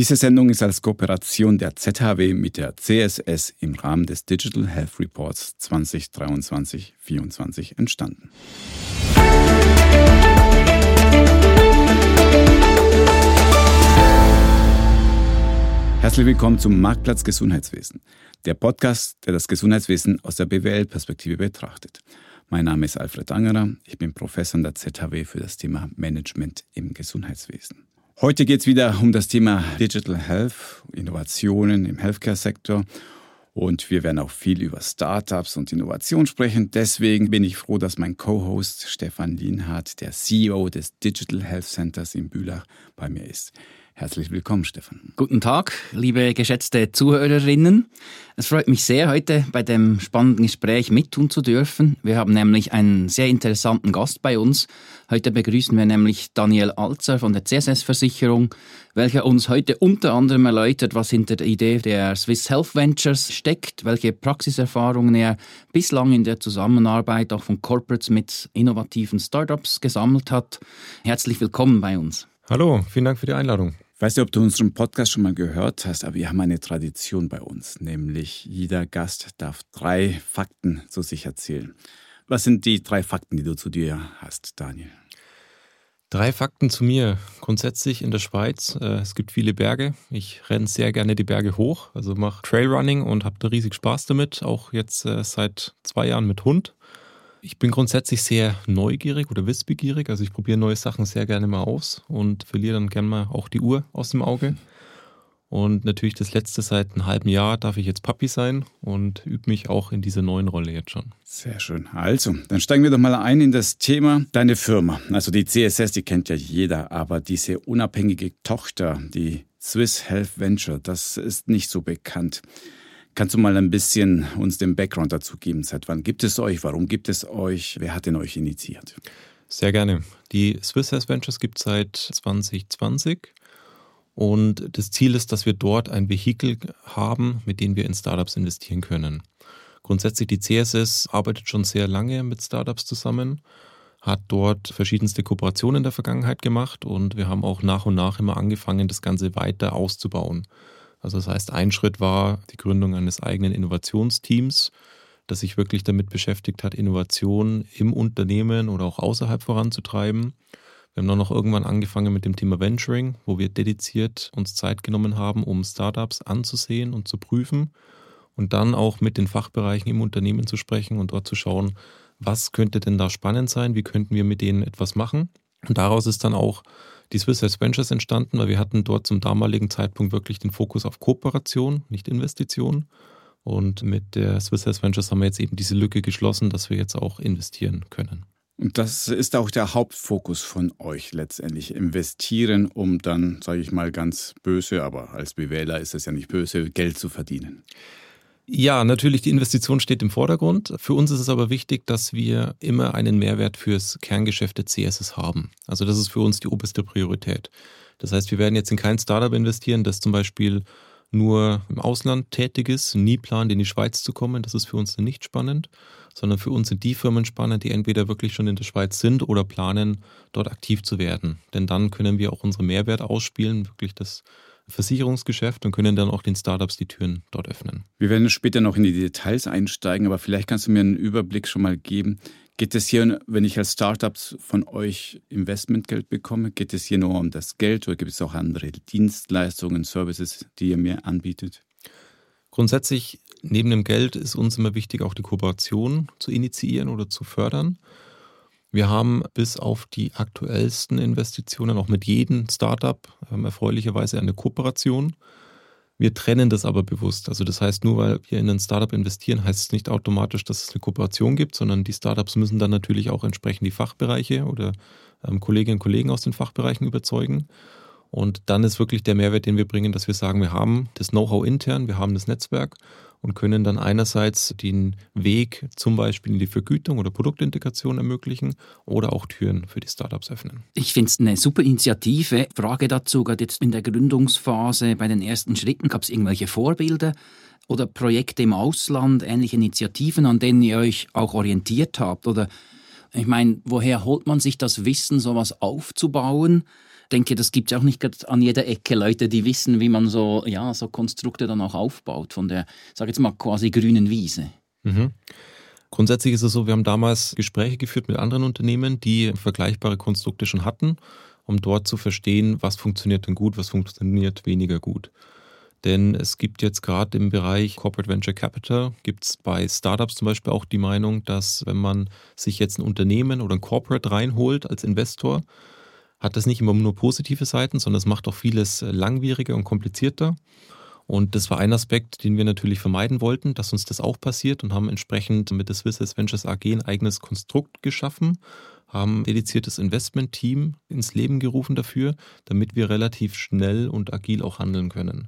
Diese Sendung ist als Kooperation der ZHW mit der CSS im Rahmen des Digital Health Reports 2023-24 entstanden. Herzlich willkommen zum Marktplatz Gesundheitswesen, der Podcast, der das Gesundheitswesen aus der BWL-Perspektive betrachtet. Mein Name ist Alfred Angerer, ich bin Professor an der ZHW für das Thema Management im Gesundheitswesen. Heute geht es wieder um das Thema Digital Health, Innovationen im Healthcare-Sektor. Und wir werden auch viel über Startups und Innovation sprechen. Deswegen bin ich froh, dass mein Co-Host Stefan Lienhardt, der CEO des Digital Health Centers in Bülach, bei mir ist. Herzlich willkommen, Stefan. Guten Tag, liebe geschätzte Zuhörerinnen. Es freut mich sehr, heute bei dem spannenden Gespräch mittun zu dürfen. Wir haben nämlich einen sehr interessanten Gast bei uns. Heute begrüßen wir nämlich Daniel Alzer von der CSS-Versicherung, welcher uns heute unter anderem erläutert, was hinter der Idee der Swiss Health Ventures steckt, welche Praxiserfahrungen er bislang in der Zusammenarbeit auch von Corporates mit innovativen Startups gesammelt hat. Herzlich willkommen bei uns. Hallo, vielen Dank für die Einladung. Ich weiß nicht, ob du unseren Podcast schon mal gehört hast, aber wir haben eine Tradition bei uns, nämlich jeder Gast darf drei Fakten zu sich erzählen. Was sind die drei Fakten, die du zu dir hast, Daniel? Drei Fakten zu mir. Grundsätzlich in der Schweiz, äh, es gibt viele Berge. Ich renne sehr gerne die Berge hoch, also mache Trailrunning und habe da riesig Spaß damit, auch jetzt äh, seit zwei Jahren mit Hund. Ich bin grundsätzlich sehr neugierig oder wissbegierig. Also ich probiere neue Sachen sehr gerne mal aus und verliere dann gerne mal auch die Uhr aus dem Auge. Und natürlich das letzte seit einem halben Jahr darf ich jetzt Papi sein und übe mich auch in dieser neuen Rolle jetzt schon. Sehr schön. Also, dann steigen wir doch mal ein in das Thema deine Firma. Also die CSS, die kennt ja jeder, aber diese unabhängige Tochter, die Swiss Health Venture, das ist nicht so bekannt. Kannst du mal ein bisschen uns den Background dazu geben? Seit wann gibt es euch? Warum gibt es euch? Wer hat denn euch initiiert? Sehr gerne. Die Swiss Health Ventures gibt es seit 2020 und das Ziel ist, dass wir dort ein Vehikel haben, mit dem wir in Startups investieren können. Grundsätzlich die CSS arbeitet schon sehr lange mit Startups zusammen, hat dort verschiedenste Kooperationen in der Vergangenheit gemacht und wir haben auch nach und nach immer angefangen, das Ganze weiter auszubauen. Also das heißt, ein Schritt war die Gründung eines eigenen Innovationsteams, das sich wirklich damit beschäftigt hat, Innovation im Unternehmen oder auch außerhalb voranzutreiben. Wir haben dann noch irgendwann angefangen mit dem Thema Venturing, wo wir dediziert uns Zeit genommen haben, um Startups anzusehen und zu prüfen und dann auch mit den Fachbereichen im Unternehmen zu sprechen und dort zu schauen, was könnte denn da spannend sein, wie könnten wir mit denen etwas machen. Und daraus ist dann auch die Swiss Health Ventures entstanden, weil wir hatten dort zum damaligen Zeitpunkt wirklich den Fokus auf Kooperation, nicht Investition. Und mit der Swiss Health Ventures haben wir jetzt eben diese Lücke geschlossen, dass wir jetzt auch investieren können. Und das ist auch der Hauptfokus von euch letztendlich. Investieren, um dann, sage ich mal ganz böse, aber als Bewähler ist es ja nicht böse, Geld zu verdienen. Ja, natürlich, die Investition steht im Vordergrund. Für uns ist es aber wichtig, dass wir immer einen Mehrwert fürs Kerngeschäft der CSS haben. Also das ist für uns die oberste Priorität. Das heißt, wir werden jetzt in kein Startup investieren, das zum Beispiel nur im Ausland tätig ist, nie plant, in die Schweiz zu kommen. Das ist für uns nicht spannend, sondern für uns sind die Firmen spannend, die entweder wirklich schon in der Schweiz sind oder planen, dort aktiv zu werden. Denn dann können wir auch unsere Mehrwert ausspielen, wirklich das Versicherungsgeschäft und können dann auch den Startups die Türen dort öffnen. Wir werden später noch in die Details einsteigen, aber vielleicht kannst du mir einen Überblick schon mal geben. Geht es hier, wenn ich als Startups von euch Investmentgeld bekomme, geht es hier nur um das Geld oder gibt es auch andere Dienstleistungen, Services, die ihr mir anbietet? Grundsätzlich, neben dem Geld ist uns immer wichtig, auch die Kooperation zu initiieren oder zu fördern. Wir haben bis auf die aktuellsten Investitionen auch mit jedem Startup ähm, erfreulicherweise eine Kooperation. Wir trennen das aber bewusst. Also das heißt, nur weil wir in ein Startup investieren, heißt es nicht automatisch, dass es eine Kooperation gibt, sondern die Startups müssen dann natürlich auch entsprechend die Fachbereiche oder ähm, Kolleginnen und Kollegen aus den Fachbereichen überzeugen. Und dann ist wirklich der Mehrwert, den wir bringen, dass wir sagen, wir haben das Know-how intern, wir haben das Netzwerk und können dann einerseits den Weg zum Beispiel in die Vergütung oder Produktintegration ermöglichen oder auch Türen für die Startups öffnen. Ich finde es eine super Initiative. Frage dazu, gerade jetzt in der Gründungsphase, bei den ersten Schritten, gab es irgendwelche Vorbilder? Oder Projekte im Ausland, ähnliche Initiativen, an denen ihr euch auch orientiert habt? Oder ich meine, woher holt man sich das Wissen, sowas aufzubauen? Denke, das gibt es auch nicht an jeder Ecke Leute, die wissen, wie man so, ja, so Konstrukte dann auch aufbaut von der, sag jetzt mal, quasi grünen Wiese. Mhm. Grundsätzlich ist es so, wir haben damals Gespräche geführt mit anderen Unternehmen, die vergleichbare Konstrukte schon hatten, um dort zu verstehen, was funktioniert denn gut, was funktioniert weniger gut. Denn es gibt jetzt gerade im Bereich Corporate Venture Capital, gibt es bei Startups zum Beispiel auch die Meinung, dass wenn man sich jetzt ein Unternehmen oder ein Corporate reinholt als Investor, hat das nicht immer nur positive Seiten, sondern es macht auch vieles langwieriger und komplizierter. Und das war ein Aspekt, den wir natürlich vermeiden wollten, dass uns das auch passiert und haben entsprechend mit der Swiss Ventures AG ein eigenes Konstrukt geschaffen, haben ein dediziertes Investment-Team ins Leben gerufen dafür, damit wir relativ schnell und agil auch handeln können.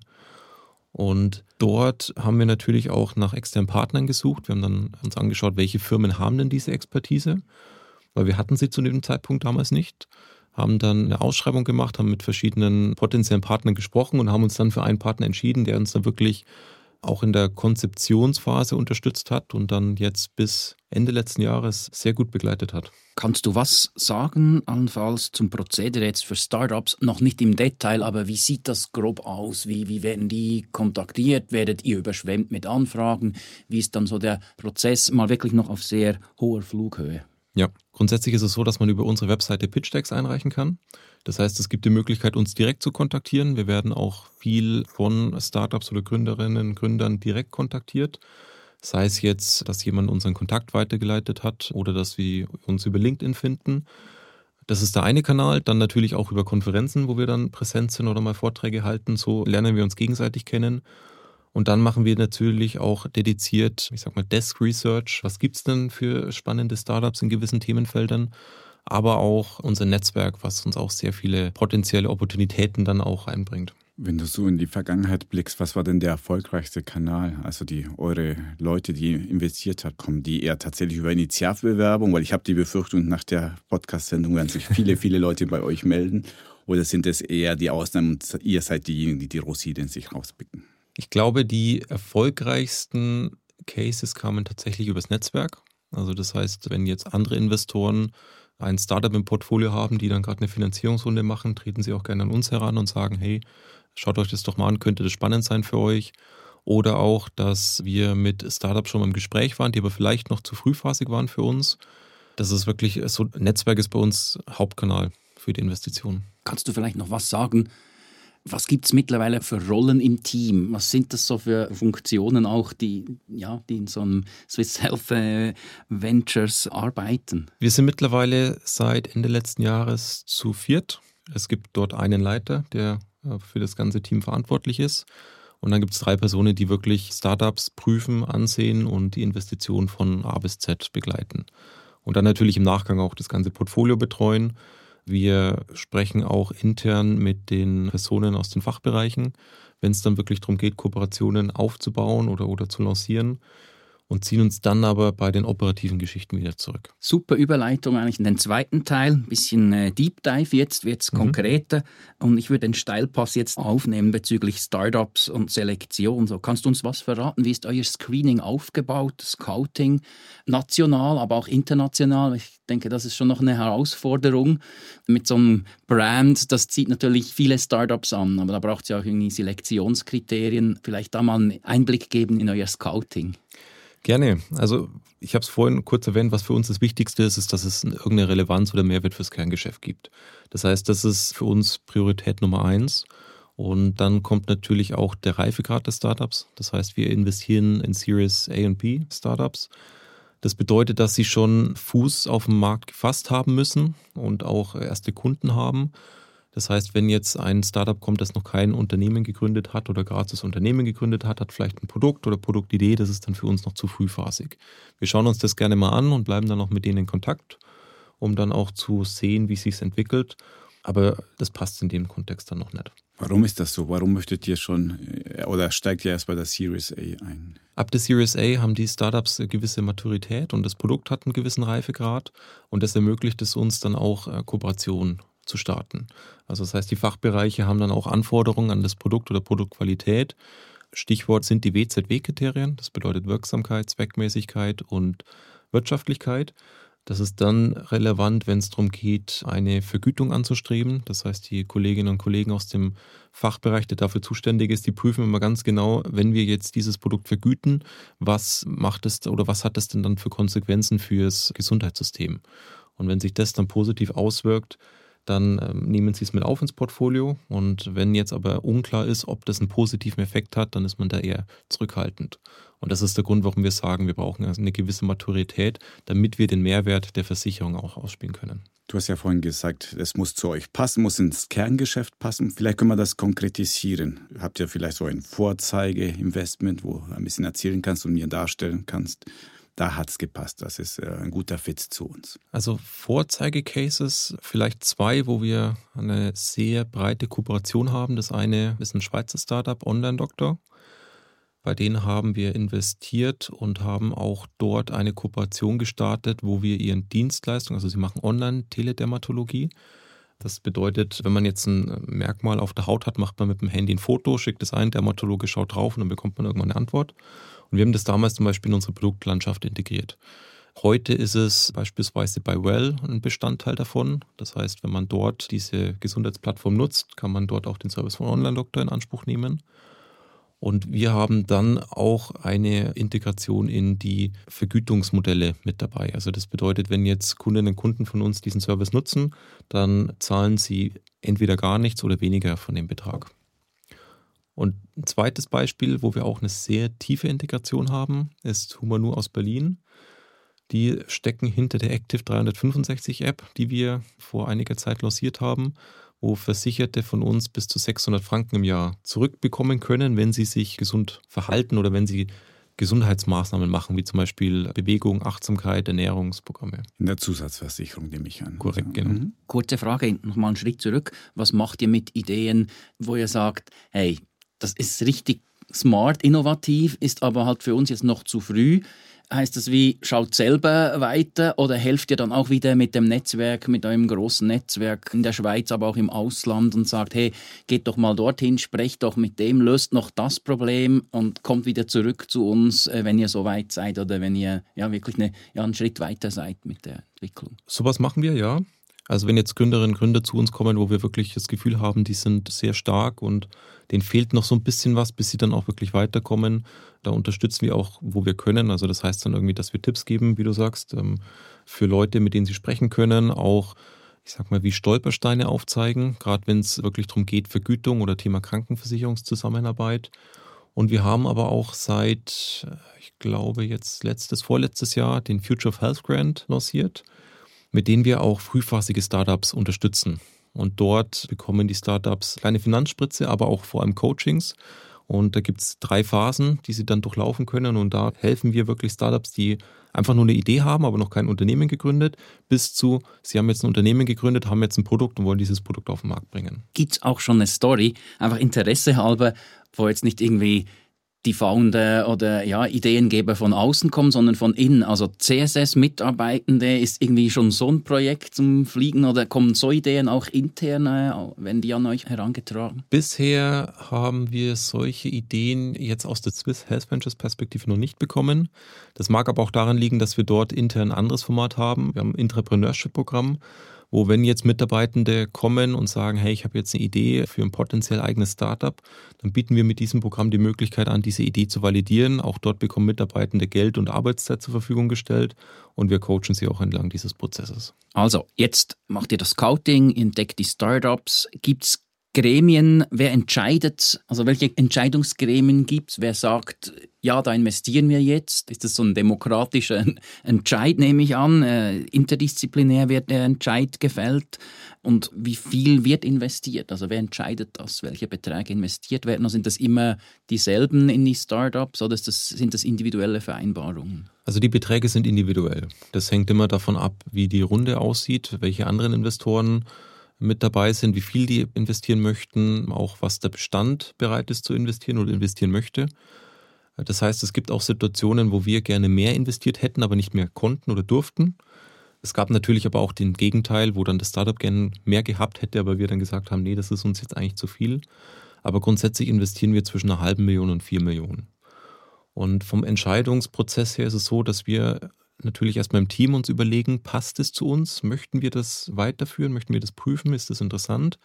Und dort haben wir natürlich auch nach externen Partnern gesucht. Wir haben dann uns angeschaut, welche Firmen haben denn diese Expertise, weil wir hatten sie zu dem Zeitpunkt damals nicht. Haben dann eine Ausschreibung gemacht, haben mit verschiedenen potenziellen Partnern gesprochen und haben uns dann für einen Partner entschieden, der uns da wirklich auch in der Konzeptionsphase unterstützt hat und dann jetzt bis Ende letzten Jahres sehr gut begleitet hat. Kannst du was sagen, allenfalls zum Prozedere jetzt für Startups? Noch nicht im Detail, aber wie sieht das grob aus? Wie, wie werden die kontaktiert? Werdet ihr überschwemmt mit Anfragen? Wie ist dann so der Prozess mal wirklich noch auf sehr hoher Flughöhe? Ja, grundsätzlich ist es so, dass man über unsere Webseite Pitch Decks einreichen kann. Das heißt, es gibt die Möglichkeit, uns direkt zu kontaktieren. Wir werden auch viel von Startups oder Gründerinnen und Gründern direkt kontaktiert. Sei es jetzt, dass jemand unseren Kontakt weitergeleitet hat oder dass wir uns über LinkedIn finden. Das ist der eine Kanal. Dann natürlich auch über Konferenzen, wo wir dann präsent sind oder mal Vorträge halten. So lernen wir uns gegenseitig kennen. Und dann machen wir natürlich auch dediziert, ich sag mal, Desk Research. Was gibt's denn für spannende Startups in gewissen Themenfeldern? Aber auch unser Netzwerk, was uns auch sehr viele potenzielle Opportunitäten dann auch einbringt. Wenn du so in die Vergangenheit blickst, was war denn der erfolgreichste Kanal? Also die eure Leute, die investiert haben, kommen die eher tatsächlich über Initialbewerbung? Weil ich habe die Befürchtung, nach der Podcast-Sendung werden sich viele, viele Leute bei euch melden. Oder sind es eher die Ausnahmen und ihr seid diejenigen, die die Rosinen sich rauspicken? Ich glaube, die erfolgreichsten Cases kamen tatsächlich übers Netzwerk. Also das heißt, wenn jetzt andere Investoren ein Startup im Portfolio haben, die dann gerade eine Finanzierungsrunde machen, treten sie auch gerne an uns heran und sagen, hey, schaut euch das doch mal an, könnte das spannend sein für euch. Oder auch, dass wir mit Startups schon mal im Gespräch waren, die aber vielleicht noch zu frühphasig waren für uns. Das ist wirklich so, Netzwerk ist bei uns Hauptkanal für die Investitionen. Kannst du vielleicht noch was sagen was gibt es mittlerweile für Rollen im Team? Was sind das so für Funktionen auch, die, ja, die in so einem Swiss Health äh, Ventures arbeiten? Wir sind mittlerweile seit Ende letzten Jahres zu viert. Es gibt dort einen Leiter, der äh, für das ganze Team verantwortlich ist. Und dann gibt es drei Personen, die wirklich Startups prüfen, ansehen und die Investitionen von A bis Z begleiten. Und dann natürlich im Nachgang auch das ganze Portfolio betreuen wir sprechen auch intern mit den Personen aus den Fachbereichen, wenn es dann wirklich darum geht, Kooperationen aufzubauen oder, oder zu lancieren und ziehen uns dann aber bei den operativen Geschichten wieder zurück. Super Überleitung eigentlich in den zweiten Teil, ein bisschen äh, Deep Dive jetzt, wird es mhm. konkreter und ich würde den Steilpass jetzt aufnehmen bezüglich Startups und Selektion. So, kannst du uns was verraten? Wie ist euer Screening aufgebaut, Scouting, national, aber auch international? Ich denke, das ist schon noch eine Herausforderung mit so einem Brand. Das zieht natürlich viele Startups an, aber da braucht es ja auch irgendwie Selektionskriterien. Vielleicht da mal einen Einblick geben in euer Scouting. Gerne. Also ich habe es vorhin kurz erwähnt, was für uns das Wichtigste ist, ist, dass es irgendeine Relevanz oder Mehrwert fürs Kerngeschäft gibt. Das heißt, das ist für uns Priorität Nummer eins. Und dann kommt natürlich auch der Reifegrad des Startups. Das heißt, wir investieren in Series A und B Startups. Das bedeutet, dass sie schon Fuß auf dem Markt gefasst haben müssen und auch erste Kunden haben. Das heißt, wenn jetzt ein Startup kommt, das noch kein Unternehmen gegründet hat oder gerade das Unternehmen gegründet hat, hat vielleicht ein Produkt oder Produktidee, das ist dann für uns noch zu frühphasig. Wir schauen uns das gerne mal an und bleiben dann auch mit denen in Kontakt, um dann auch zu sehen, wie es sich entwickelt. Aber das passt in dem Kontext dann noch nicht. Warum ist das so? Warum möchtet ihr schon äh, oder steigt ihr erst bei der Series A ein? Ab der Series A haben die Startups eine gewisse Maturität und das Produkt hat einen gewissen Reifegrad und das ermöglicht es uns dann auch äh, Kooperationen zu starten. Also das heißt, die Fachbereiche haben dann auch Anforderungen an das Produkt oder Produktqualität. Stichwort sind die WZW-Kriterien, das bedeutet Wirksamkeit, Zweckmäßigkeit und Wirtschaftlichkeit. Das ist dann relevant, wenn es darum geht, eine Vergütung anzustreben. Das heißt, die Kolleginnen und Kollegen aus dem Fachbereich, der dafür zuständig ist, die prüfen immer ganz genau, wenn wir jetzt dieses Produkt vergüten, was macht es oder was hat es denn dann für Konsequenzen fürs Gesundheitssystem? Und wenn sich das dann positiv auswirkt, dann ähm, nehmen Sie es mit auf ins Portfolio. Und wenn jetzt aber unklar ist, ob das einen positiven Effekt hat, dann ist man da eher zurückhaltend. Und das ist der Grund, warum wir sagen, wir brauchen eine gewisse Maturität, damit wir den Mehrwert der Versicherung auch ausspielen können. Du hast ja vorhin gesagt, es muss zu euch passen, muss ins Kerngeschäft passen. Vielleicht können wir das konkretisieren. Habt ihr vielleicht so ein Vorzeige-Investment, wo du ein bisschen erzählen kannst und mir darstellen kannst, da hat es gepasst. Das ist äh, ein guter Fit zu uns. Also Vorzeigecases, vielleicht zwei, wo wir eine sehr breite Kooperation haben. Das eine ist ein Schweizer Startup, Online Doctor. Bei denen haben wir investiert und haben auch dort eine Kooperation gestartet, wo wir ihren Dienstleistungen, also sie machen Online-Teledermatologie. Das bedeutet, wenn man jetzt ein Merkmal auf der Haut hat, macht man mit dem Handy ein Foto, schickt es ein, Dermatologe schaut drauf und dann bekommt man irgendwann eine Antwort. Und wir haben das damals zum Beispiel in unsere Produktlandschaft integriert. Heute ist es beispielsweise bei Well ein Bestandteil davon. Das heißt, wenn man dort diese Gesundheitsplattform nutzt, kann man dort auch den Service von Online-Doktor in Anspruch nehmen. Und wir haben dann auch eine Integration in die Vergütungsmodelle mit dabei. Also das bedeutet, wenn jetzt Kundinnen und Kunden von uns diesen Service nutzen, dann zahlen sie entweder gar nichts oder weniger von dem Betrag. Und ein zweites Beispiel, wo wir auch eine sehr tiefe Integration haben, ist Humanu aus Berlin. Die stecken hinter der Active 365 App, die wir vor einiger Zeit lanciert haben, wo Versicherte von uns bis zu 600 Franken im Jahr zurückbekommen können, wenn sie sich gesund verhalten oder wenn sie Gesundheitsmaßnahmen machen, wie zum Beispiel Bewegung, Achtsamkeit, Ernährungsprogramme. In der Zusatzversicherung nehme ich an. Korrekt, also, genau. Mhm. Kurze Frage, nochmal einen Schritt zurück. Was macht ihr mit Ideen, wo ihr sagt, hey, das ist richtig smart, innovativ, ist aber halt für uns jetzt noch zu früh. Heißt das wie, schaut selber weiter oder helft ihr dann auch wieder mit dem Netzwerk, mit eurem großen Netzwerk in der Schweiz, aber auch im Ausland und sagt, hey, geht doch mal dorthin, sprecht doch mit dem, löst noch das Problem und kommt wieder zurück zu uns, äh, wenn ihr so weit seid oder wenn ihr ja wirklich eine, ja, einen Schritt weiter seid mit der Entwicklung. Sowas machen wir, ja. Also wenn jetzt Gründerinnen und Gründer zu uns kommen, wo wir wirklich das Gefühl haben, die sind sehr stark und denen fehlt noch so ein bisschen was, bis sie dann auch wirklich weiterkommen, da unterstützen wir auch, wo wir können. Also das heißt dann irgendwie, dass wir Tipps geben, wie du sagst, ähm, für Leute, mit denen sie sprechen können, auch ich sag mal, wie Stolpersteine aufzeigen, gerade wenn es wirklich darum geht, Vergütung oder Thema Krankenversicherungszusammenarbeit. Und wir haben aber auch seit, ich glaube, jetzt letztes, vorletztes Jahr den Future of Health Grant lanciert mit denen wir auch frühphasige Startups unterstützen. Und dort bekommen die Startups kleine Finanzspritze, aber auch vor allem Coachings. Und da gibt es drei Phasen, die sie dann durchlaufen können. Und da helfen wir wirklich Startups, die einfach nur eine Idee haben, aber noch kein Unternehmen gegründet, bis zu, sie haben jetzt ein Unternehmen gegründet, haben jetzt ein Produkt und wollen dieses Produkt auf den Markt bringen. Gibt es auch schon eine Story, einfach Interesse halber, wo jetzt nicht irgendwie die Founder oder ja, Ideengeber von außen kommen, sondern von innen. Also CSS-Mitarbeitende ist irgendwie schon so ein Projekt zum Fliegen oder kommen so Ideen auch intern, äh, wenn die an euch herangetragen? Bisher haben wir solche Ideen jetzt aus der Swiss Health Ventures Perspektive noch nicht bekommen. Das mag aber auch daran liegen, dass wir dort intern ein anderes Format haben. Wir haben ein Entrepreneurship-Programm wo wenn jetzt Mitarbeitende kommen und sagen, hey, ich habe jetzt eine Idee für ein potenziell eigenes Startup, dann bieten wir mit diesem Programm die Möglichkeit an, diese Idee zu validieren. Auch dort bekommen Mitarbeitende Geld und Arbeitszeit zur Verfügung gestellt und wir coachen sie auch entlang dieses Prozesses. Also, jetzt macht ihr das Scouting, entdeckt die Startups. Gibt es Gremien, wer entscheidet, also welche Entscheidungsgremien gibt es, wer sagt, ja, da investieren wir jetzt? Ist das so ein demokratischer Entscheid, nehme ich an? Äh, interdisziplinär wird der Entscheid gefällt. Und wie viel wird investiert? Also wer entscheidet das? Welche Beträge investiert werden? Also sind das immer dieselben in die Startups oder das, sind das individuelle Vereinbarungen? Also die Beträge sind individuell. Das hängt immer davon ab, wie die Runde aussieht, welche anderen Investoren mit dabei sind, wie viel die investieren möchten, auch was der Bestand bereit ist zu investieren oder investieren möchte. Das heißt, es gibt auch Situationen, wo wir gerne mehr investiert hätten, aber nicht mehr konnten oder durften. Es gab natürlich aber auch den Gegenteil, wo dann das Startup gerne mehr gehabt hätte, aber wir dann gesagt haben, nee, das ist uns jetzt eigentlich zu viel. Aber grundsätzlich investieren wir zwischen einer halben Million und vier Millionen. Und vom Entscheidungsprozess her ist es so, dass wir natürlich erstmal im Team uns überlegen, passt es zu uns? Möchten wir das weiterführen? Möchten wir das prüfen? Ist das interessant?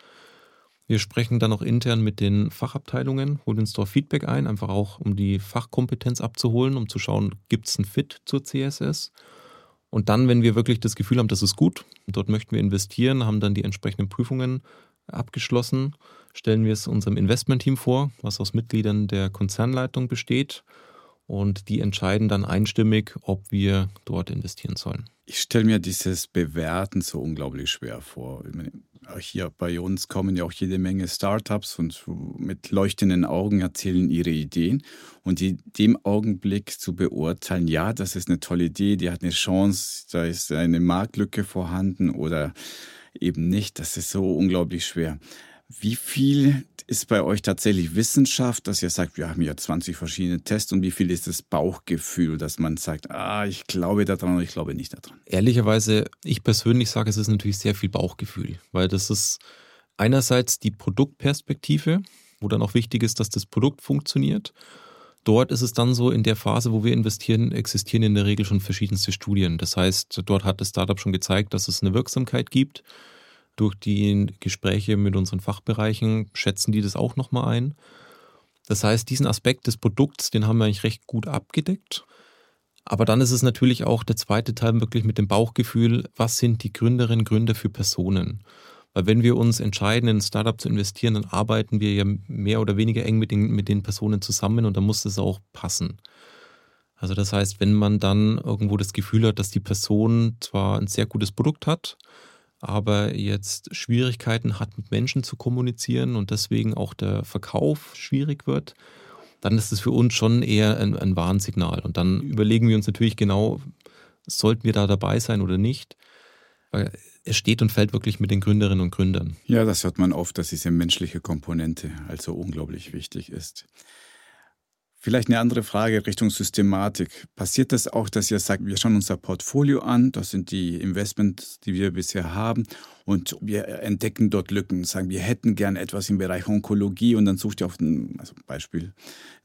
Wir sprechen dann auch intern mit den Fachabteilungen, holen uns dort Feedback ein, einfach auch um die Fachkompetenz abzuholen, um zu schauen, gibt es einen Fit zur CSS? Und dann, wenn wir wirklich das Gefühl haben, das ist gut, dort möchten wir investieren, haben dann die entsprechenden Prüfungen abgeschlossen, stellen wir es unserem Investmentteam vor, was aus Mitgliedern der Konzernleitung besteht. Und die entscheiden dann einstimmig, ob wir dort investieren sollen. Ich stelle mir dieses Bewerten so unglaublich schwer vor hier bei uns kommen ja auch jede Menge Startups und mit leuchtenden Augen erzählen ihre Ideen. Und in dem Augenblick zu beurteilen, ja, das ist eine tolle Idee, die hat eine Chance, da ist eine Marktlücke vorhanden oder eben nicht, das ist so unglaublich schwer. Wie viel ist bei euch tatsächlich Wissenschaft, dass ihr sagt, wir haben ja 20 verschiedene Tests und wie viel ist das Bauchgefühl, dass man sagt, ah, ich glaube daran oder ich glaube nicht daran? Ehrlicherweise, ich persönlich sage, es ist natürlich sehr viel Bauchgefühl, weil das ist einerseits die Produktperspektive, wo dann auch wichtig ist, dass das Produkt funktioniert. Dort ist es dann so, in der Phase, wo wir investieren, existieren in der Regel schon verschiedenste Studien. Das heißt, dort hat das Startup schon gezeigt, dass es eine Wirksamkeit gibt durch die Gespräche mit unseren Fachbereichen schätzen die das auch nochmal ein. Das heißt, diesen Aspekt des Produkts, den haben wir eigentlich recht gut abgedeckt. Aber dann ist es natürlich auch der zweite Teil wirklich mit dem Bauchgefühl, was sind die Gründerinnen und Gründer für Personen? Weil wenn wir uns entscheiden, in ein Startup zu investieren, dann arbeiten wir ja mehr oder weniger eng mit den, mit den Personen zusammen und dann muss das auch passen. Also das heißt, wenn man dann irgendwo das Gefühl hat, dass die Person zwar ein sehr gutes Produkt hat, aber jetzt Schwierigkeiten hat, mit Menschen zu kommunizieren und deswegen auch der Verkauf schwierig wird, dann ist es für uns schon eher ein, ein Warnsignal. Und dann überlegen wir uns natürlich genau, sollten wir da dabei sein oder nicht. Es steht und fällt wirklich mit den Gründerinnen und Gründern. Ja, das hört man oft, dass diese menschliche Komponente also unglaublich wichtig ist. Vielleicht eine andere Frage Richtung Systematik. Passiert das auch, dass ihr sagt, wir schauen unser Portfolio an, das sind die Investments, die wir bisher haben, und wir entdecken dort Lücken, sagen, wir hätten gern etwas im Bereich Onkologie und dann sucht ihr auf ein also Beispiel,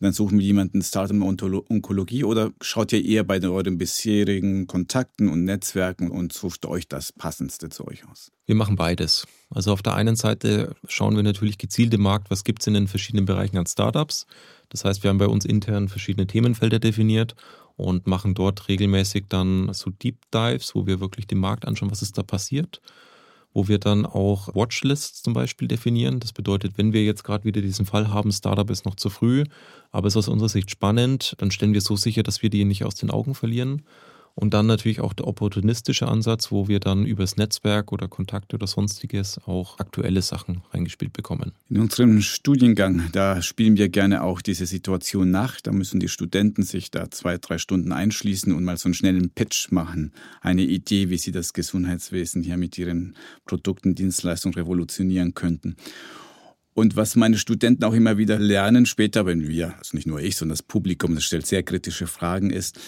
dann suchen wir jemanden Startup Onkologie oder schaut ihr eher bei euren bisherigen Kontakten und Netzwerken und sucht euch das Passendste zu euch aus? Wir machen beides. Also auf der einen Seite schauen wir natürlich gezielt im Markt, was gibt es in den verschiedenen Bereichen an Startups. Das heißt, wir haben bei uns intern verschiedene Themenfelder definiert und machen dort regelmäßig dann so Deep Dives, wo wir wirklich den Markt anschauen, was ist da passiert. Wo wir dann auch Watchlists zum Beispiel definieren. Das bedeutet, wenn wir jetzt gerade wieder diesen Fall haben, Startup ist noch zu früh, aber ist aus unserer Sicht spannend, dann stellen wir so sicher, dass wir die nicht aus den Augen verlieren. Und dann natürlich auch der opportunistische Ansatz, wo wir dann übers Netzwerk oder Kontakte oder sonstiges auch aktuelle Sachen reingespielt bekommen. In unserem Studiengang, da spielen wir gerne auch diese Situation nach. Da müssen die Studenten sich da zwei, drei Stunden einschließen und mal so einen schnellen Pitch machen. Eine Idee, wie sie das Gesundheitswesen hier mit ihren Produkten, Dienstleistungen revolutionieren könnten. Und was meine Studenten auch immer wieder lernen später, wenn wir, also nicht nur ich, sondern das Publikum, das stellt sehr kritische Fragen, ist,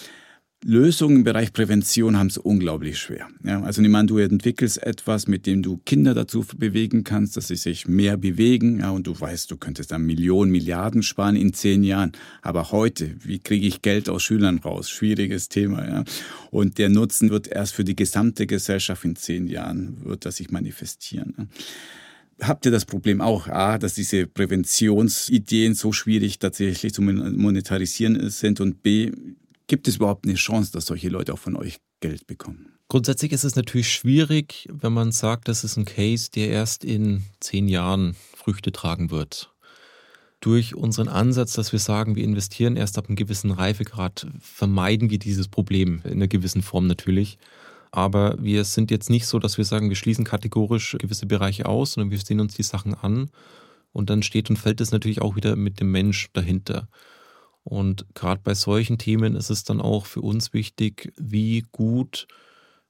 Lösungen im Bereich Prävention haben es unglaublich schwer. Ja, also niemand, du entwickelst etwas, mit dem du Kinder dazu bewegen kannst, dass sie sich mehr bewegen. Ja, und du weißt, du könntest dann Millionen, Milliarden sparen in zehn Jahren. Aber heute, wie kriege ich Geld aus Schülern raus? Schwieriges Thema. Ja. Und der Nutzen wird erst für die gesamte Gesellschaft in zehn Jahren, wird das sich manifestieren. Ja habt ihr das Problem auch, A, dass diese Präventionsideen so schwierig tatsächlich zu monetarisieren sind und B, Gibt es überhaupt eine Chance, dass solche Leute auch von euch Geld bekommen? Grundsätzlich ist es natürlich schwierig, wenn man sagt, das ist ein Case, der erst in zehn Jahren Früchte tragen wird. Durch unseren Ansatz, dass wir sagen, wir investieren erst ab einem gewissen Reifegrad, vermeiden wir dieses Problem in einer gewissen Form natürlich. Aber wir sind jetzt nicht so, dass wir sagen, wir schließen kategorisch gewisse Bereiche aus, sondern wir sehen uns die Sachen an und dann steht und fällt es natürlich auch wieder mit dem Mensch dahinter. Und gerade bei solchen Themen ist es dann auch für uns wichtig, wie gut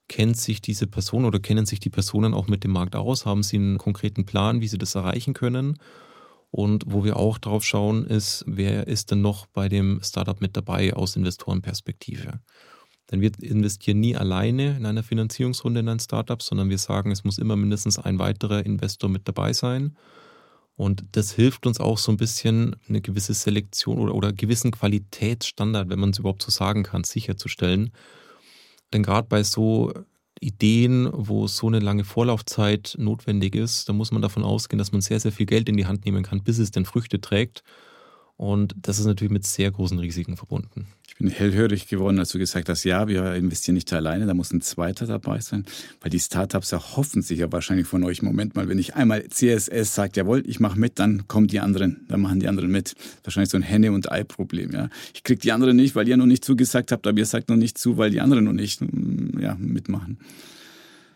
kennt sich diese Person oder kennen sich die Personen auch mit dem Markt aus? Haben sie einen konkreten Plan, wie sie das erreichen können? Und wo wir auch drauf schauen, ist, wer ist denn noch bei dem Startup mit dabei aus Investorenperspektive? Denn wir investieren nie alleine in einer Finanzierungsrunde in ein Startup, sondern wir sagen, es muss immer mindestens ein weiterer Investor mit dabei sein. Und das hilft uns auch so ein bisschen, eine gewisse Selektion oder, oder gewissen Qualitätsstandard, wenn man es überhaupt so sagen kann, sicherzustellen. Denn gerade bei so Ideen, wo so eine lange Vorlaufzeit notwendig ist, da muss man davon ausgehen, dass man sehr, sehr viel Geld in die Hand nehmen kann, bis es denn Früchte trägt. Und das ist natürlich mit sehr großen Risiken verbunden. Ich bin hellhörig geworden, als du gesagt hast, ja, wir investieren nicht alleine, da muss ein zweiter dabei sein, weil die Startups erhoffen sich ja wahrscheinlich von euch, Moment mal, wenn ich einmal CSS sagt, jawohl, ich mache mit, dann kommen die anderen, dann machen die anderen mit. Wahrscheinlich so ein Henne- und Ei-Problem, ja. Ich krieg die anderen nicht, weil ihr noch nicht zugesagt habt, aber ihr sagt noch nicht zu, weil die anderen noch nicht mm, ja, mitmachen.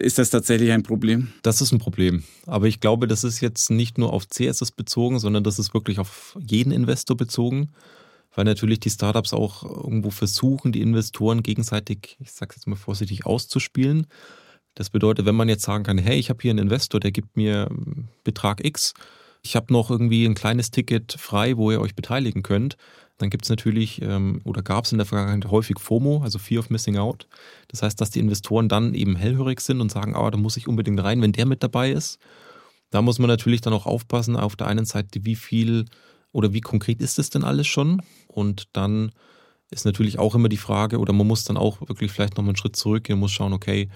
Ist das tatsächlich ein Problem? Das ist ein Problem. Aber ich glaube, das ist jetzt nicht nur auf CSS bezogen, sondern das ist wirklich auf jeden Investor bezogen, weil natürlich die Startups auch irgendwo versuchen, die Investoren gegenseitig, ich sage jetzt mal vorsichtig, auszuspielen. Das bedeutet, wenn man jetzt sagen kann, hey, ich habe hier einen Investor, der gibt mir Betrag X, ich habe noch irgendwie ein kleines Ticket frei, wo ihr euch beteiligen könnt, dann gibt es natürlich ähm, oder gab es in der Vergangenheit häufig FOMO, also Fear of Missing Out. Das heißt, dass die Investoren dann eben hellhörig sind und sagen, ah, da muss ich unbedingt rein, wenn der mit dabei ist. Da muss man natürlich dann auch aufpassen, auf der einen Seite, wie viel oder wie konkret ist es denn alles schon? Und dann ist natürlich auch immer die Frage, oder man muss dann auch wirklich vielleicht nochmal einen Schritt zurückgehen und muss schauen, okay,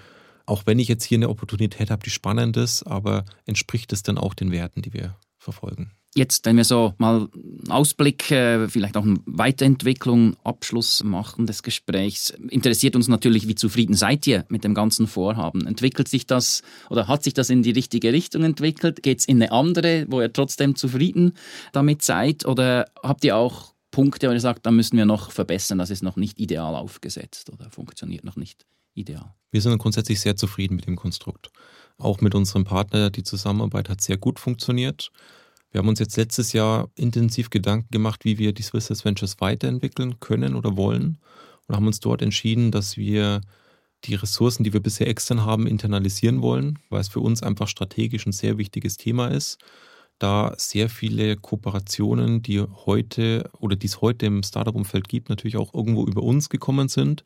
auch wenn ich jetzt hier eine Opportunität habe, die spannend ist, aber entspricht es dann auch den Werten, die wir verfolgen? Jetzt, wenn wir so mal einen Ausblick, äh, vielleicht auch eine Weiterentwicklung, Abschluss machen des Gesprächs, interessiert uns natürlich, wie zufrieden seid ihr mit dem ganzen Vorhaben? Entwickelt sich das oder hat sich das in die richtige Richtung entwickelt? Geht es in eine andere, wo ihr trotzdem zufrieden damit seid? Oder habt ihr auch Punkte, wo ihr sagt, da müssen wir noch verbessern, das ist noch nicht ideal aufgesetzt oder funktioniert noch nicht ideal? Wir sind grundsätzlich sehr zufrieden mit dem Konstrukt. Auch mit unserem Partner, die Zusammenarbeit hat sehr gut funktioniert. Wir haben uns jetzt letztes Jahr intensiv Gedanken gemacht, wie wir die Swiss Ventures weiterentwickeln können oder wollen und haben uns dort entschieden, dass wir die Ressourcen, die wir bisher extern haben, internalisieren wollen, weil es für uns einfach strategisch ein sehr wichtiges Thema ist, da sehr viele Kooperationen, die heute oder die es heute im Startup-Umfeld gibt, natürlich auch irgendwo über uns gekommen sind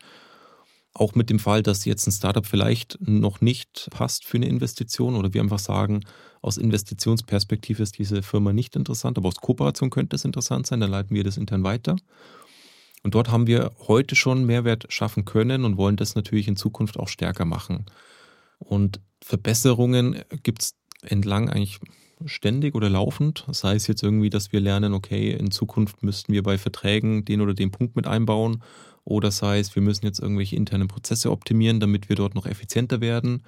auch mit dem Fall, dass jetzt ein Startup vielleicht noch nicht passt für eine Investition oder wir einfach sagen, aus Investitionsperspektive ist diese Firma nicht interessant, aber aus Kooperation könnte es interessant sein, dann leiten wir das intern weiter. Und dort haben wir heute schon Mehrwert schaffen können und wollen das natürlich in Zukunft auch stärker machen. Und Verbesserungen gibt es entlang eigentlich ständig oder laufend. Sei es jetzt irgendwie, dass wir lernen, okay, in Zukunft müssten wir bei Verträgen den oder den Punkt mit einbauen oder sei es, wir müssen jetzt irgendwelche internen Prozesse optimieren, damit wir dort noch effizienter werden.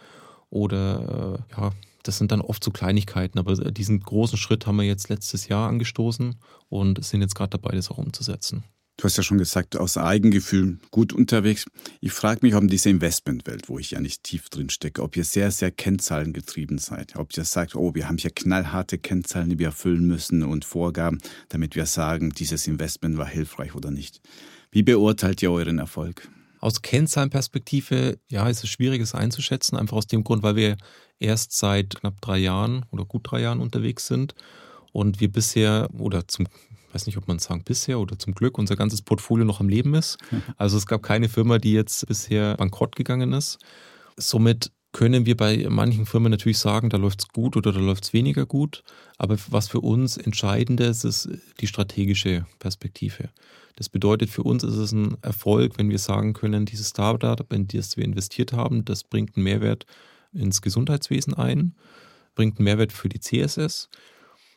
Oder äh, ja, das sind dann oft so Kleinigkeiten, aber diesen großen Schritt haben wir jetzt letztes Jahr angestoßen und sind jetzt gerade dabei, das auch umzusetzen. Du hast ja schon gesagt, aus Eigengefühl gut unterwegs. Ich frage mich, ob diese Investmentwelt, wo ich ja nicht tief drin stecke, ob ihr sehr, sehr kennzahlengetrieben seid. Ob ihr sagt, oh, wir haben hier knallharte Kennzahlen, die wir erfüllen müssen und Vorgaben, damit wir sagen, dieses Investment war hilfreich oder nicht. Wie beurteilt ihr euren Erfolg? Aus Kennzahlenperspektive, ja, ist es schwierig, es einzuschätzen, einfach aus dem Grund, weil wir erst seit knapp drei Jahren oder gut drei Jahren unterwegs sind und wir bisher oder zum weiß nicht, ob man sagen bisher oder zum Glück unser ganzes Portfolio noch am Leben ist. Also es gab keine Firma, die jetzt bisher bankrott gegangen ist. Somit können wir bei manchen Firmen natürlich sagen, da läuft es gut oder da läuft es weniger gut. Aber was für uns entscheidend ist, ist die strategische Perspektive. Das bedeutet, für uns ist es ein Erfolg, wenn wir sagen können, dieses Startup, in das wir investiert haben, das bringt einen Mehrwert ins Gesundheitswesen ein, bringt einen Mehrwert für die CSS.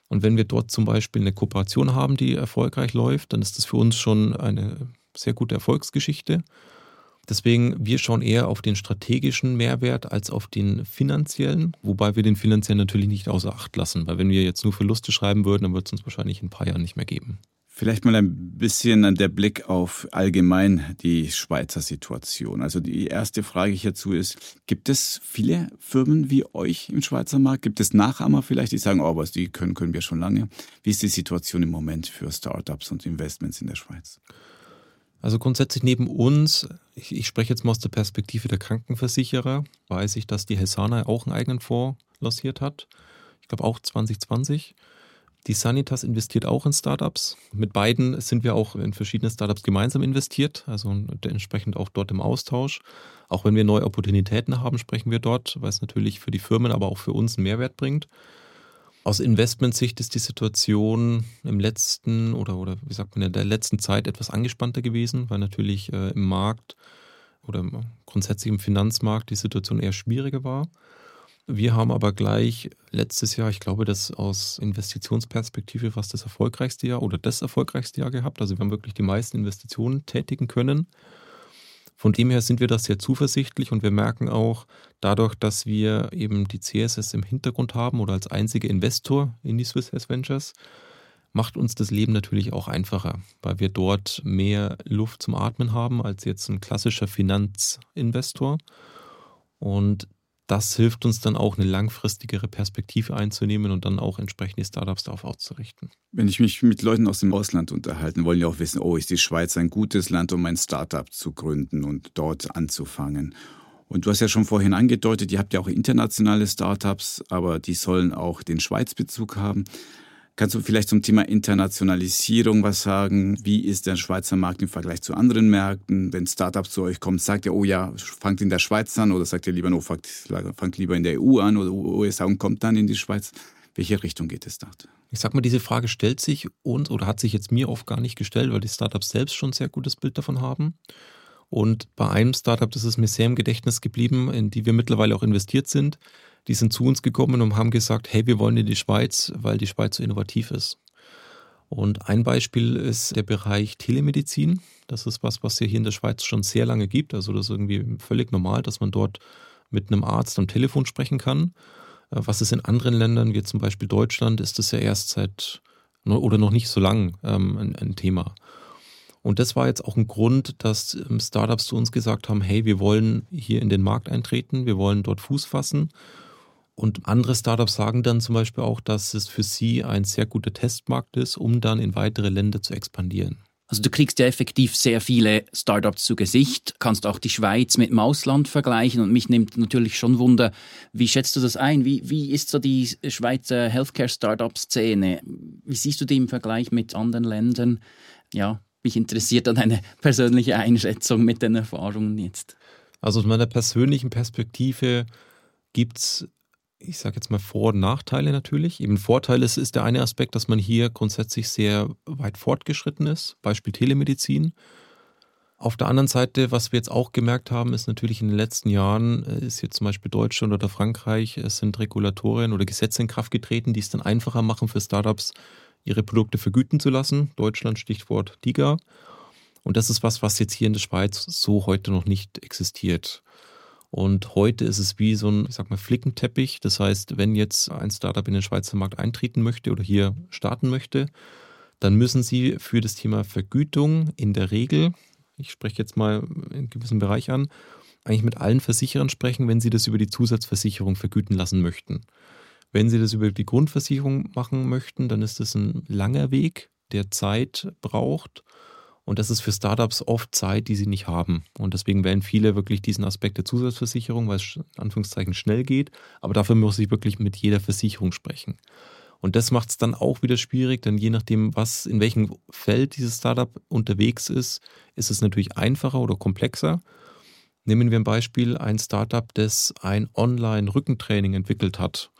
Und wenn wir dort zum Beispiel eine Kooperation haben, die erfolgreich läuft, dann ist das für uns schon eine sehr gute Erfolgsgeschichte. Deswegen, wir schauen eher auf den strategischen Mehrwert als auf den finanziellen, wobei wir den finanziellen natürlich nicht außer Acht lassen, weil wenn wir jetzt nur Verluste schreiben würden, dann wird es uns wahrscheinlich in ein paar Jahren nicht mehr geben. Vielleicht mal ein bisschen der Blick auf allgemein die Schweizer Situation. Also die erste Frage hierzu ist, gibt es viele Firmen wie euch im Schweizer Markt? Gibt es Nachahmer vielleicht, die sagen, oh, was die können, können wir schon lange? Wie ist die Situation im Moment für Startups und Investments in der Schweiz? Also grundsätzlich neben uns, ich, ich spreche jetzt mal aus der Perspektive der Krankenversicherer, weiß ich, dass die Helsana auch einen eigenen Fonds lanciert hat. Ich glaube auch 2020. Die Sanitas investiert auch in Startups. Mit beiden sind wir auch in verschiedene Startups gemeinsam investiert, also entsprechend auch dort im Austausch. Auch wenn wir neue Opportunitäten haben, sprechen wir dort, weil es natürlich für die Firmen, aber auch für uns einen Mehrwert bringt. Aus Investmentsicht ist die Situation im letzten oder, oder wie sagt man in der letzten Zeit etwas angespannter gewesen, weil natürlich äh, im Markt oder grundsätzlich im Finanzmarkt die Situation eher schwieriger war. Wir haben aber gleich letztes Jahr, ich glaube, das aus Investitionsperspektive fast das erfolgreichste Jahr oder das erfolgreichste Jahr gehabt. Also wir haben wirklich die meisten Investitionen tätigen können. Von dem her sind wir da sehr zuversichtlich und wir merken auch dadurch, dass wir eben die CSS im Hintergrund haben oder als einziger Investor in die Swiss S Ventures, macht uns das Leben natürlich auch einfacher, weil wir dort mehr Luft zum Atmen haben als jetzt ein klassischer Finanzinvestor. Und das hilft uns dann auch, eine langfristigere Perspektive einzunehmen und dann auch entsprechende Startups darauf auszurichten. Wenn ich mich mit Leuten aus dem Ausland unterhalte, wollen die auch wissen, oh, ist die Schweiz ein gutes Land, um ein Startup zu gründen und dort anzufangen. Und du hast ja schon vorhin angedeutet, ihr habt ja auch internationale Startups, aber die sollen auch den Schweizbezug haben. Kannst du vielleicht zum Thema Internationalisierung was sagen? Wie ist der Schweizer Markt im Vergleich zu anderen Märkten? Wenn Startups zu euch kommen, sagt ihr, oh ja, fangt in der Schweiz an oder sagt ihr lieber, no, fangt, fangt lieber in der EU an oder USA und kommt dann in die Schweiz? Welche Richtung geht es dort? Ich sag mal, diese Frage stellt sich uns oder hat sich jetzt mir oft gar nicht gestellt, weil die Startups selbst schon ein sehr gutes Bild davon haben. Und bei einem Startup, das ist mir sehr im Gedächtnis geblieben, in die wir mittlerweile auch investiert sind, die sind zu uns gekommen und haben gesagt, hey, wir wollen in die Schweiz, weil die Schweiz so innovativ ist. Und ein Beispiel ist der Bereich Telemedizin. Das ist was, was es hier in der Schweiz schon sehr lange gibt. Also das ist irgendwie völlig normal, dass man dort mit einem Arzt am Telefon sprechen kann. Äh, was ist in anderen Ländern, wie zum Beispiel Deutschland, ist das ja erst seit oder noch nicht so lang ähm, ein, ein Thema. Und das war jetzt auch ein Grund, dass ähm, Startups zu uns gesagt haben, hey, wir wollen hier in den Markt eintreten, wir wollen dort Fuß fassen und andere Startups sagen dann zum Beispiel auch, dass es für sie ein sehr guter Testmarkt ist, um dann in weitere Länder zu expandieren. Also du kriegst ja effektiv sehr viele Startups zu Gesicht, kannst auch die Schweiz mit dem Ausland vergleichen und mich nimmt natürlich schon Wunder, wie schätzt du das ein? Wie, wie ist so die Schweizer Healthcare-Startup-Szene? Wie siehst du die im Vergleich mit anderen Ländern? Ja, mich interessiert dann eine persönliche Einschätzung mit den Erfahrungen jetzt. Also aus meiner persönlichen Perspektive gibt es ich sage jetzt mal Vor- und Nachteile natürlich. Eben Vorteil ist, ist der eine Aspekt, dass man hier grundsätzlich sehr weit fortgeschritten ist, Beispiel Telemedizin. Auf der anderen Seite, was wir jetzt auch gemerkt haben, ist natürlich in den letzten Jahren, äh, ist jetzt zum Beispiel Deutschland oder Frankreich, es sind Regulatorien oder Gesetze in Kraft getreten, die es dann einfacher machen für Startups, ihre Produkte vergüten zu lassen. Deutschland, Stichwort DIGA. Und das ist was, was jetzt hier in der Schweiz so heute noch nicht existiert. Und heute ist es wie so ein, ich sag mal, Flickenteppich. Das heißt, wenn jetzt ein Startup in den Schweizer Markt eintreten möchte oder hier starten möchte, dann müssen sie für das Thema Vergütung in der Regel, ich spreche jetzt mal einen gewissen Bereich an, eigentlich mit allen Versicherern sprechen, wenn sie das über die Zusatzversicherung vergüten lassen möchten. Wenn sie das über die Grundversicherung machen möchten, dann ist das ein langer Weg, der Zeit braucht und das ist für Startups oft Zeit, die sie nicht haben. Und deswegen wählen viele wirklich diesen Aspekt der Zusatzversicherung, weil es in Anführungszeichen schnell geht. Aber dafür muss ich wirklich mit jeder Versicherung sprechen. Und das macht es dann auch wieder schwierig, denn je nachdem, was in welchem Feld dieses Startup unterwegs ist, ist es natürlich einfacher oder komplexer. Nehmen wir ein Beispiel, ein Startup, das ein Online-Rückentraining entwickelt hat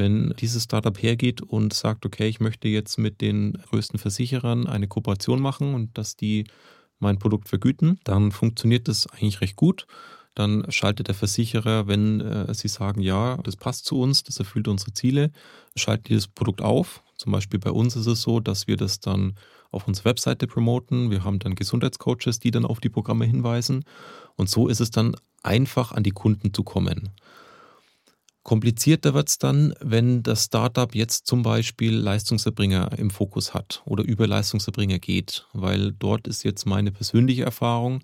wenn dieses Startup hergeht und sagt, okay, ich möchte jetzt mit den größten Versicherern eine Kooperation machen und dass die mein Produkt vergüten, dann funktioniert das eigentlich recht gut. Dann schaltet der Versicherer, wenn äh, sie sagen, ja, das passt zu uns, das erfüllt unsere Ziele, schaltet dieses Produkt auf. Zum Beispiel bei uns ist es so, dass wir das dann auf unserer Webseite promoten. Wir haben dann Gesundheitscoaches, die dann auf die Programme hinweisen. Und so ist es dann einfach an die Kunden zu kommen. Komplizierter wird es dann, wenn das Startup jetzt zum Beispiel Leistungserbringer im Fokus hat oder über Leistungserbringer geht, weil dort ist jetzt meine persönliche Erfahrung,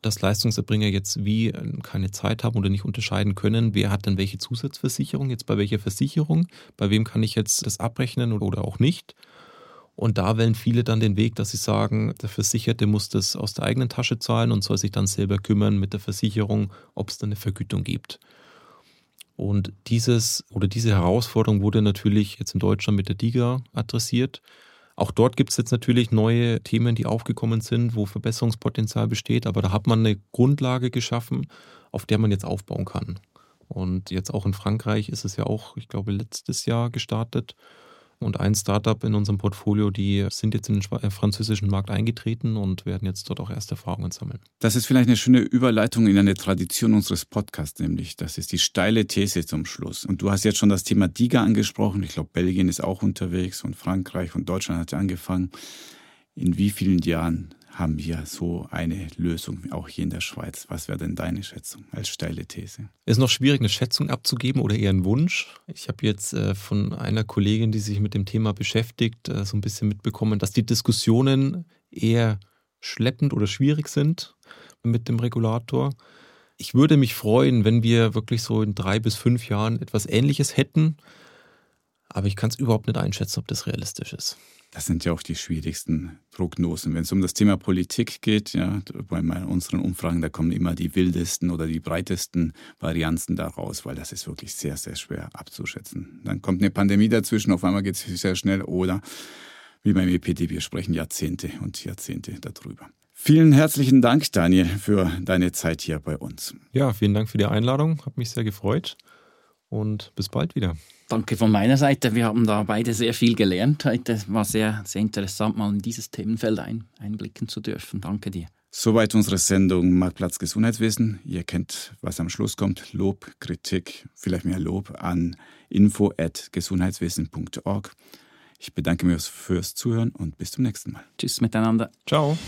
dass Leistungserbringer jetzt wie äh, keine Zeit haben oder nicht unterscheiden können, wer hat denn welche Zusatzversicherung, jetzt bei welcher Versicherung, bei wem kann ich jetzt das abrechnen oder auch nicht. Und da wählen viele dann den Weg, dass sie sagen, der Versicherte muss das aus der eigenen Tasche zahlen und soll sich dann selber kümmern mit der Versicherung, ob es da eine Vergütung gibt. Und dieses oder diese Herausforderung wurde natürlich jetzt in Deutschland mit der DIGA adressiert. Auch dort gibt es jetzt natürlich neue Themen, die aufgekommen sind, wo Verbesserungspotenzial besteht, aber da hat man eine Grundlage geschaffen, auf der man jetzt aufbauen kann. Und jetzt auch in Frankreich ist es ja auch, ich glaube, letztes Jahr gestartet. Und ein Startup in unserem Portfolio, die sind jetzt in den äh, französischen Markt eingetreten und werden jetzt dort auch erste Erfahrungen sammeln. Das ist vielleicht eine schöne Überleitung in eine Tradition unseres Podcasts, nämlich das ist die steile These zum Schluss. Und du hast jetzt schon das Thema DIGA angesprochen. Ich glaube, Belgien ist auch unterwegs und Frankreich und Deutschland hat ja angefangen. In wie vielen Jahren haben wir so eine Lösung, auch hier in der Schweiz. Was wäre denn deine Schätzung als steile These? Ist noch schwierig, eine Schätzung abzugeben oder eher ein Wunsch. Ich habe jetzt äh, von einer Kollegin, die sich mit dem Thema beschäftigt, äh, so ein bisschen mitbekommen, dass die Diskussionen eher schleppend oder schwierig sind mit dem Regulator. Ich würde mich freuen, wenn wir wirklich so in drei bis fünf Jahren etwas Ähnliches hätten. Aber ich kann es überhaupt nicht einschätzen, ob das realistisch ist. Das sind ja auch die schwierigsten Prognosen. Wenn es um das Thema Politik geht, ja, bei unseren Umfragen, da kommen immer die wildesten oder die breitesten Varianzen daraus, weil das ist wirklich sehr, sehr schwer abzuschätzen. Dann kommt eine Pandemie dazwischen, auf einmal geht es sehr schnell oder wie beim EPD, wir sprechen Jahrzehnte und Jahrzehnte darüber. Vielen herzlichen Dank, Daniel, für deine Zeit hier bei uns. Ja, vielen Dank für die Einladung. Hat mich sehr gefreut und bis bald wieder. Danke von meiner Seite. Wir haben da beide sehr viel gelernt heute. War sehr, sehr interessant, mal in dieses Themenfeld ein, einblicken zu dürfen. Danke dir. Soweit unsere Sendung Marktplatz Gesundheitswesen. Ihr kennt, was am Schluss kommt. Lob, Kritik, vielleicht mehr Lob an info.gesundheitswesen.org. Ich bedanke mich fürs Zuhören und bis zum nächsten Mal. Tschüss miteinander. Ciao.